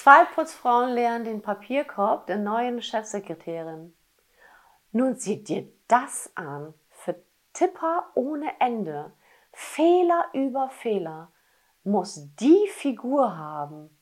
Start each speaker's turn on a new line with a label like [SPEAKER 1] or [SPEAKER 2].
[SPEAKER 1] Zwei Putzfrauen leeren den Papierkorb der neuen Chefsekretärin. Nun sieh dir das an. Für Tipper ohne Ende. Fehler über Fehler. Muss die Figur haben.